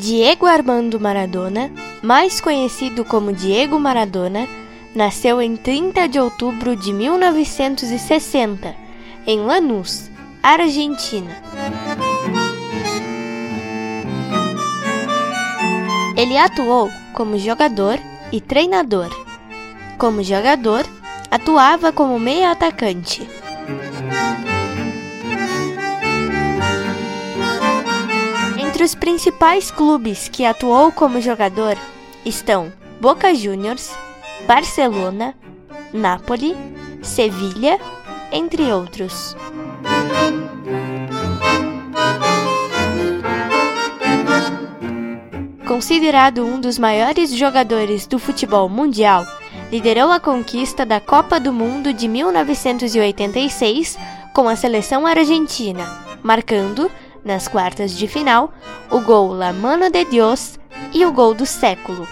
Diego Armando Maradona, mais conhecido como Diego Maradona, nasceu em 30 de outubro de 1960, em Lanús, Argentina. Ele atuou como jogador e treinador. Como jogador, atuava como meia atacante. Entre os principais clubes que atuou como jogador estão Boca Juniors, Barcelona, Nápoles, Sevilha, entre outros. Considerado um dos maiores jogadores do futebol mundial, liderou a conquista da Copa do Mundo de 1986 com a seleção argentina, marcando, nas quartas de final, o gol La Mano de Dios e o gol do século.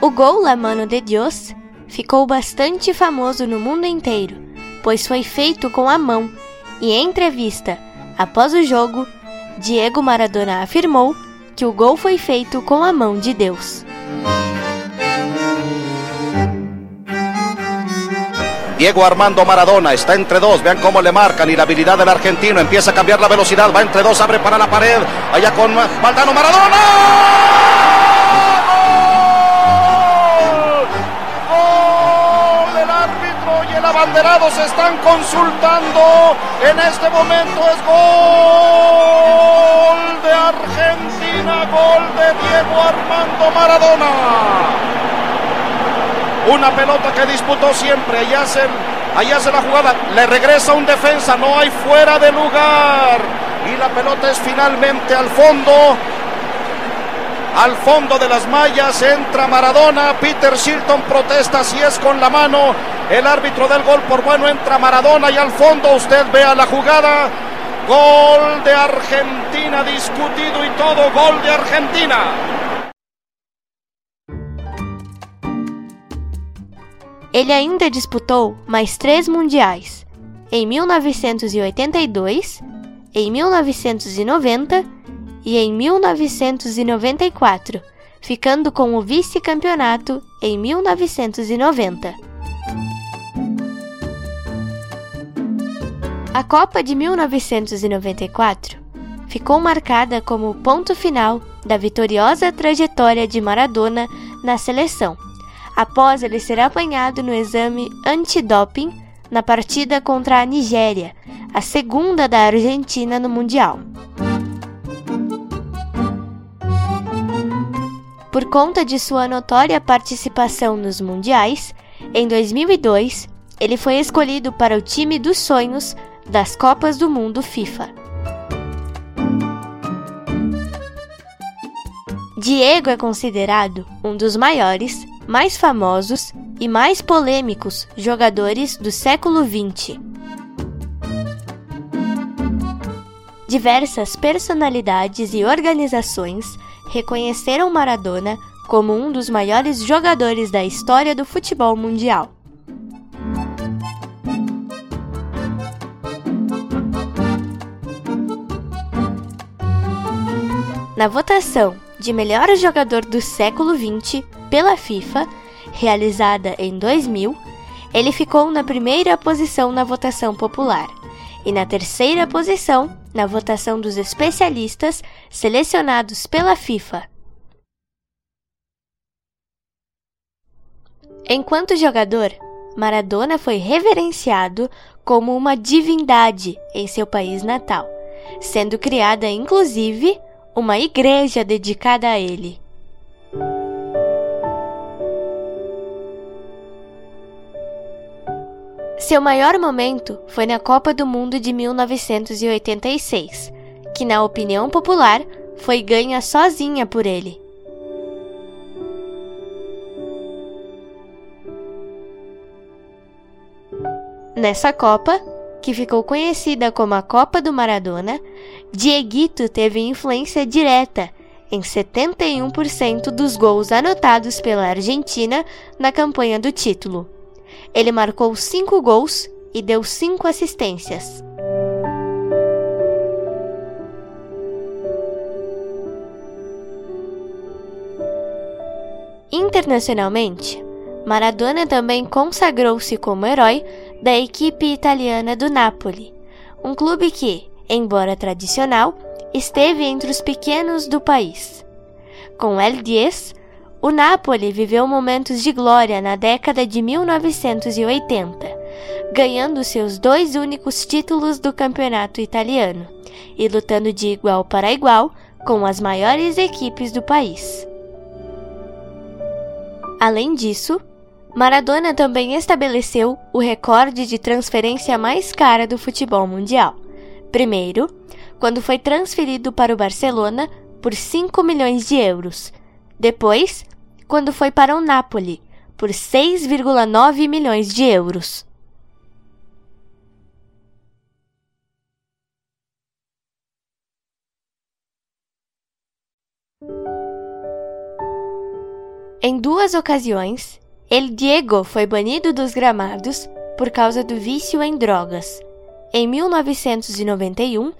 O gol La Mano de Dios ficou bastante famoso no mundo inteiro, pois foi feito com a mão, e em entrevista, após o jogo, Diego Maradona afirmou que o gol foi feito com a mão de Deus. Diego Armando Maradona está entre dos, vean cómo le marcan y la habilidad del argentino empieza a cambiar la velocidad, va entre dos, abre para la pared, allá con Valdano Maradona. abanderados están consultando. En este momento es gol de Argentina, gol de Diego Armando Maradona. Una pelota que disputó siempre. Allá hace, allá hace la jugada. Le regresa un defensa. No hay fuera de lugar. Y la pelota es finalmente al fondo. Al fondo de las mallas entra Maradona. Peter Shilton protesta si es con la mano. El árbitro del gol por bueno entra Maradona y al fondo usted vea la jugada. Gol de Argentina discutido y todo. Gol de Argentina. Ele ainda disputou mais três mundiais, em 1982, em 1990 e em 1994, ficando com o vice-campeonato em 1990. A Copa de 1994 ficou marcada como o ponto final da vitoriosa trajetória de Maradona na seleção, após ele ser apanhado no exame antidoping na partida contra a Nigéria, a segunda da Argentina no Mundial. Por conta de sua notória participação nos mundiais, em 2002 ele foi escolhido para o time dos sonhos das Copas do Mundo FIFA. Diego é considerado um dos maiores, mais famosos e mais polêmicos jogadores do século XX. Diversas personalidades e organizações reconheceram Maradona como um dos maiores jogadores da história do futebol mundial. Na votação de melhor jogador do século XX pela FIFA, realizada em 2000, ele ficou na primeira posição na votação popular e na terceira posição na votação dos especialistas selecionados pela FIFA. Enquanto jogador, Maradona foi reverenciado como uma divindade em seu país natal, sendo criada inclusive uma igreja dedicada a ele. Seu maior momento foi na Copa do Mundo de 1986, que, na opinião popular, foi ganha sozinha por ele. Nessa Copa, que ficou conhecida como a Copa do Maradona, Dieguito teve influência direta em 71% dos gols anotados pela Argentina na campanha do título. Ele marcou 5 gols e deu cinco assistências. Internacionalmente, Maradona também consagrou-se como herói da equipe italiana do Napoli, um clube que, embora tradicional, esteve entre os pequenos do país. Com El Diez, o Napoli viveu momentos de glória na década de 1980, ganhando seus dois únicos títulos do campeonato italiano e lutando de igual para igual com as maiores equipes do país. Além disso, Maradona também estabeleceu o recorde de transferência mais cara do futebol mundial. Primeiro, quando foi transferido para o Barcelona por 5 milhões de euros. Depois, quando foi para o Napoli por 6,9 milhões de euros. Em duas ocasiões, El Diego foi banido dos gramados por causa do vício em drogas, em 1991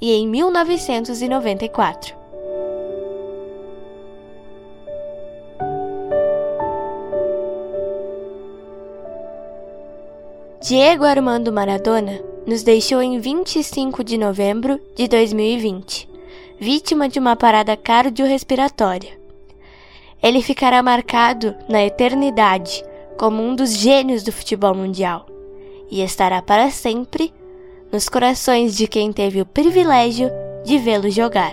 e em 1994. Diego Armando Maradona nos deixou em 25 de novembro de 2020, vítima de uma parada cardiorrespiratória ele ficará marcado na eternidade como um dos gênios do futebol mundial e estará para sempre nos corações de quem teve o privilégio de vê-lo jogar.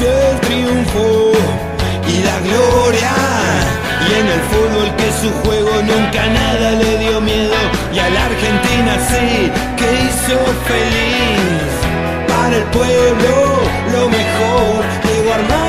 del triunfo y la gloria. Y en el fútbol que su juego nunca nada le dio miedo. Y a la Argentina sí, que hizo feliz. Para el pueblo lo mejor, llegó armado